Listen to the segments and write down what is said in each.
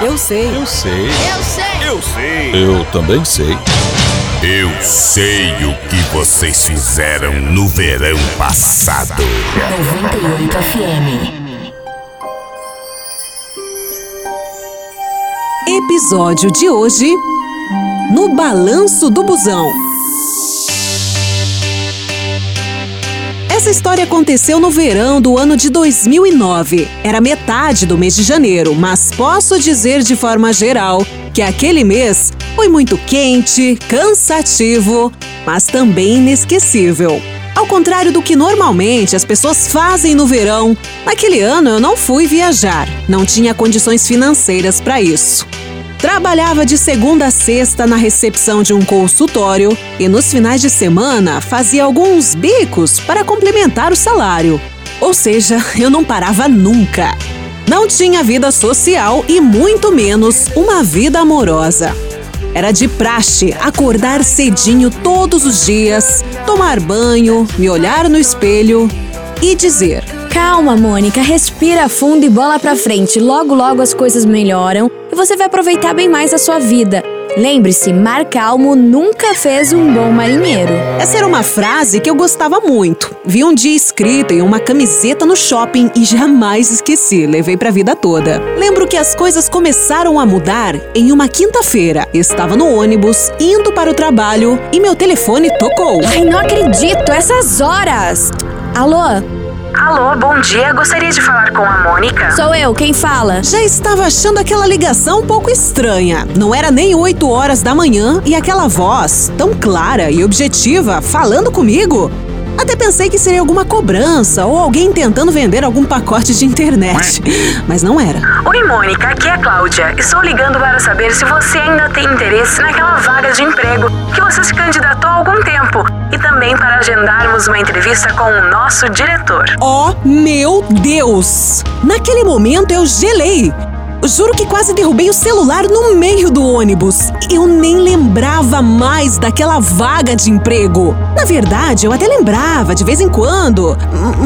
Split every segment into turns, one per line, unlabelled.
Eu sei.
Eu sei.
Eu sei.
Eu sei. Eu também sei.
Eu sei o que vocês fizeram no verão passado.
98 FM.
Episódio de hoje: No Balanço do Busão. Essa história aconteceu no verão do ano de 2009. Era metade do mês de janeiro, mas posso dizer de forma geral que aquele mês foi muito quente, cansativo, mas também inesquecível. Ao contrário do que normalmente as pessoas fazem no verão, naquele ano eu não fui viajar, não tinha condições financeiras para isso. Trabalhava de segunda a sexta na recepção de um consultório e nos finais de semana fazia alguns bicos para complementar o salário. Ou seja, eu não parava nunca. Não tinha vida social e muito menos uma vida amorosa. Era de praxe acordar cedinho todos os dias, tomar banho, me olhar no espelho e dizer:
Calma, Mônica, respira fundo e bola pra frente. Logo, logo as coisas melhoram você vai aproveitar bem mais a sua vida. Lembre-se, mar calmo nunca fez um bom marinheiro.
Essa era uma frase que eu gostava muito. Vi um dia escrita em uma camiseta no shopping e jamais esqueci, levei pra vida toda. Lembro que as coisas começaram a mudar em uma quinta-feira. Estava no ônibus, indo para o trabalho e meu telefone tocou.
Ai, não acredito, essas horas! Alô?
Alô, bom dia. Gostaria de falar com a Mônica.
Sou eu, quem fala?
Já estava achando aquela ligação um pouco estranha. Não era nem 8 horas da manhã e aquela voz, tão clara e objetiva, falando comigo. Até pensei que seria alguma cobrança ou alguém tentando vender algum pacote de internet. Mas não era.
Oi, Mônica, aqui é a Cláudia. Estou ligando para saber se você ainda tem interesse naquela vaga de emprego que você se candidatou há algum tempo. Também para agendarmos uma entrevista com o nosso diretor.
Oh, meu Deus! Naquele momento eu gelei. Juro que quase derrubei o celular no meio do ônibus. Eu nem lembrava mais daquela vaga de emprego. Na verdade, eu até lembrava de vez em quando,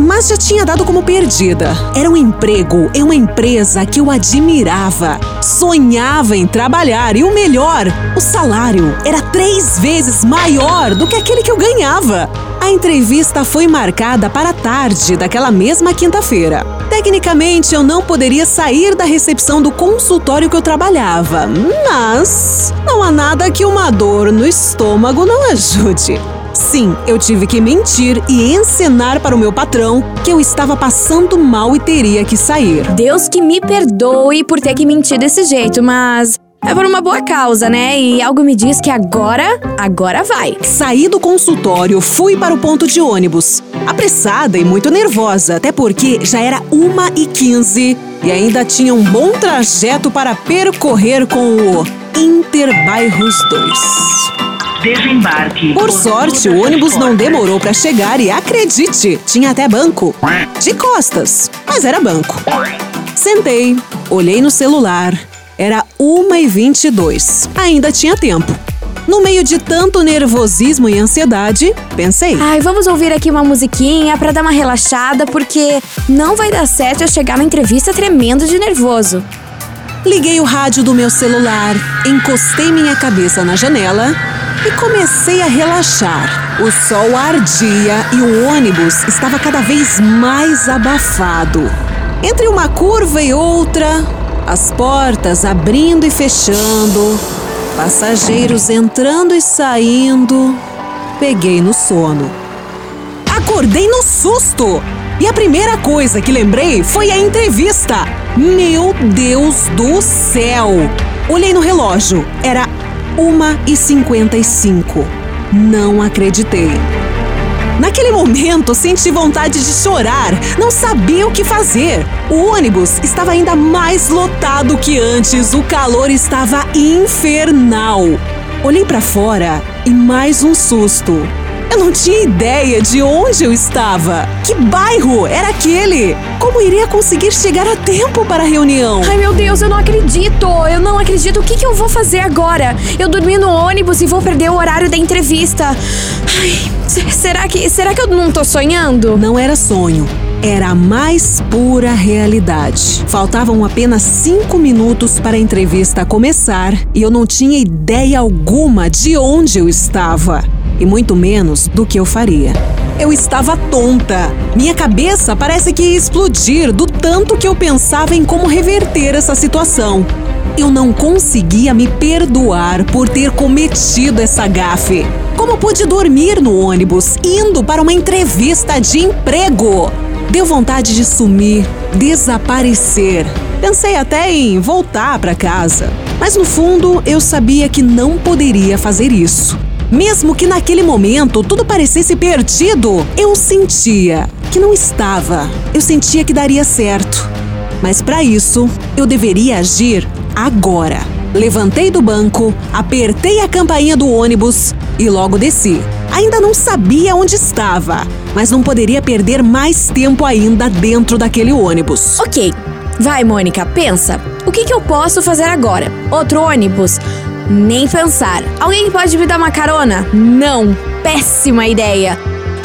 mas já tinha dado como perdida. Era um emprego em uma empresa que eu admirava. Sonhava em trabalhar e o melhor, o salário era três vezes maior do que aquele que eu ganhava. A entrevista foi marcada para a tarde daquela mesma quinta-feira. Tecnicamente, eu não poderia sair da recepção do consultório que eu trabalhava, mas não há nada que uma dor no estômago não ajude. Sim, eu tive que mentir e encenar para o meu patrão que eu estava passando mal e teria que sair.
Deus que me perdoe por ter que mentir desse jeito, mas é por uma boa causa, né? E algo me diz que agora, agora vai.
Saí do consultório, fui para o ponto de ônibus. Apressada e muito nervosa, até porque já era 1h15 e ainda tinha um bom trajeto para percorrer com o Interbairros 2.
Desembarque.
Por sorte, o ônibus não demorou para chegar e acredite, tinha até banco. De costas, mas era banco. Sentei, olhei no celular era 1h22. Ainda tinha tempo. No meio de tanto nervosismo e ansiedade, pensei:
Ai, vamos ouvir aqui uma musiquinha para dar uma relaxada, porque não vai dar certo eu chegar na entrevista tremendo de nervoso.
Liguei o rádio do meu celular, encostei minha cabeça na janela e comecei a relaxar. O sol ardia e o ônibus estava cada vez mais abafado. Entre uma curva e outra, as portas abrindo e fechando, passageiros entrando e saindo. Peguei no sono. Acordei no susto! E a primeira coisa que lembrei foi a entrevista. Meu Deus do céu! Olhei no relógio, era 1h55. Não acreditei. Naquele momento, senti vontade de chorar, não sabia o que fazer. O ônibus estava ainda mais lotado que antes, o calor estava infernal. Olhei para fora e mais um susto. Eu não tinha ideia de onde eu estava. Que bairro era aquele? Como iria conseguir chegar a tempo para a reunião?
Ai meu Deus, eu não acredito! Eu não acredito. O que, que eu vou fazer agora? Eu dormi no ônibus e vou perder o horário da entrevista. Ai, será que, será que eu não tô sonhando?
Não era sonho. Era a mais pura realidade. Faltavam apenas cinco minutos para a entrevista começar e eu não tinha ideia alguma de onde eu estava e muito menos do que eu faria. Eu estava tonta. Minha cabeça parece que ia explodir do tanto que eu pensava em como reverter essa situação. Eu não conseguia me perdoar por ter cometido essa gafe. Como pude dormir no ônibus indo para uma entrevista de emprego? Deu vontade de sumir, desaparecer. Pensei até em voltar para casa, mas no fundo eu sabia que não poderia fazer isso. Mesmo que naquele momento tudo parecesse perdido, eu sentia que não estava. Eu sentia que daria certo. Mas para isso, eu deveria agir agora. Levantei do banco, apertei a campainha do ônibus e logo desci. Ainda não sabia onde estava, mas não poderia perder mais tempo ainda dentro daquele ônibus.
Ok, vai, Mônica, pensa. O que, que eu posso fazer agora? Outro ônibus? Nem pensar. Alguém pode me dar uma carona? Não. Péssima ideia.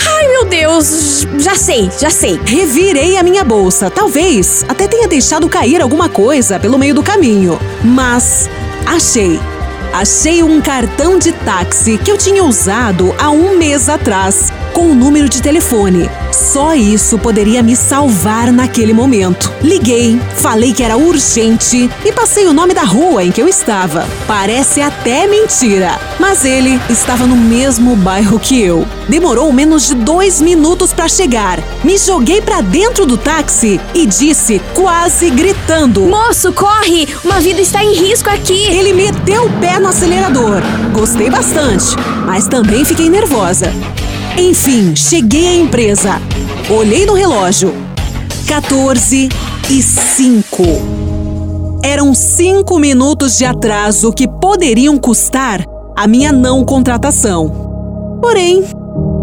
Ai, meu Deus, já sei, já sei.
Revirei a minha bolsa. Talvez até tenha deixado cair alguma coisa pelo meio do caminho. Mas achei. Achei um cartão de táxi que eu tinha usado há um mês atrás com o um número de telefone. Só isso poderia me salvar naquele momento. Liguei, falei que era urgente e passei o nome da rua em que eu estava. Parece até mentira, mas ele estava no mesmo bairro que eu. Demorou menos de dois minutos para chegar. Me joguei para dentro do táxi e disse, quase gritando:
Moço, corre! Uma vida está em risco aqui!
Ele meteu o pé no acelerador. Gostei bastante, mas também fiquei nervosa. Enfim, cheguei à empresa. Olhei no relógio. 14 e 5. Eram cinco minutos de atraso que poderiam custar a minha não contratação. Porém,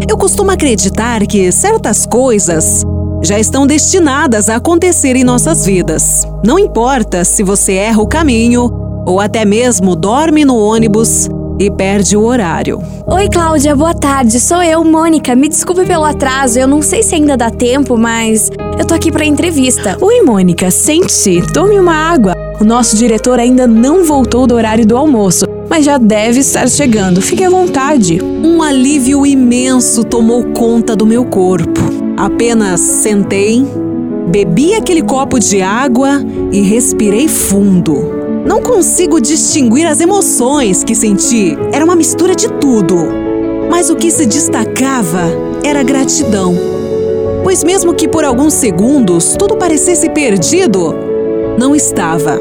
eu costumo acreditar que certas coisas já estão destinadas a acontecer em nossas vidas. Não importa se você erra o caminho ou até mesmo dorme no ônibus e perde o horário.
Oi, Cláudia, boa tarde. Sou eu, Mônica. Me desculpe pelo atraso. Eu não sei se ainda dá tempo, mas eu tô aqui pra entrevista.
Oi, Mônica. Sente-se. Tome uma água. O nosso diretor ainda não voltou do horário do almoço, mas já deve estar chegando. Fique à vontade.
Um alívio imenso tomou conta do meu corpo. Apenas sentei, bebi aquele copo de água e respirei fundo. Não consigo distinguir as emoções que senti. Era uma mistura de tudo. Mas o que se destacava era gratidão. Pois, mesmo que por alguns segundos tudo parecesse perdido, não estava.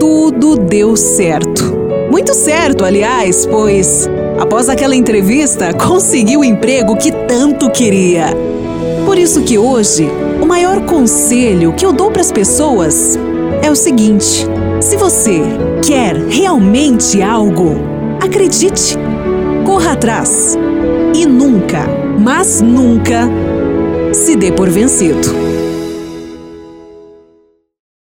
Tudo deu certo. Muito certo, aliás, pois, após aquela entrevista, consegui o emprego que tanto queria. Por isso que hoje, o maior conselho que eu dou para as pessoas é o seguinte: se você quer realmente algo, acredite, corra atrás e nunca, mas nunca, se dê por vencido.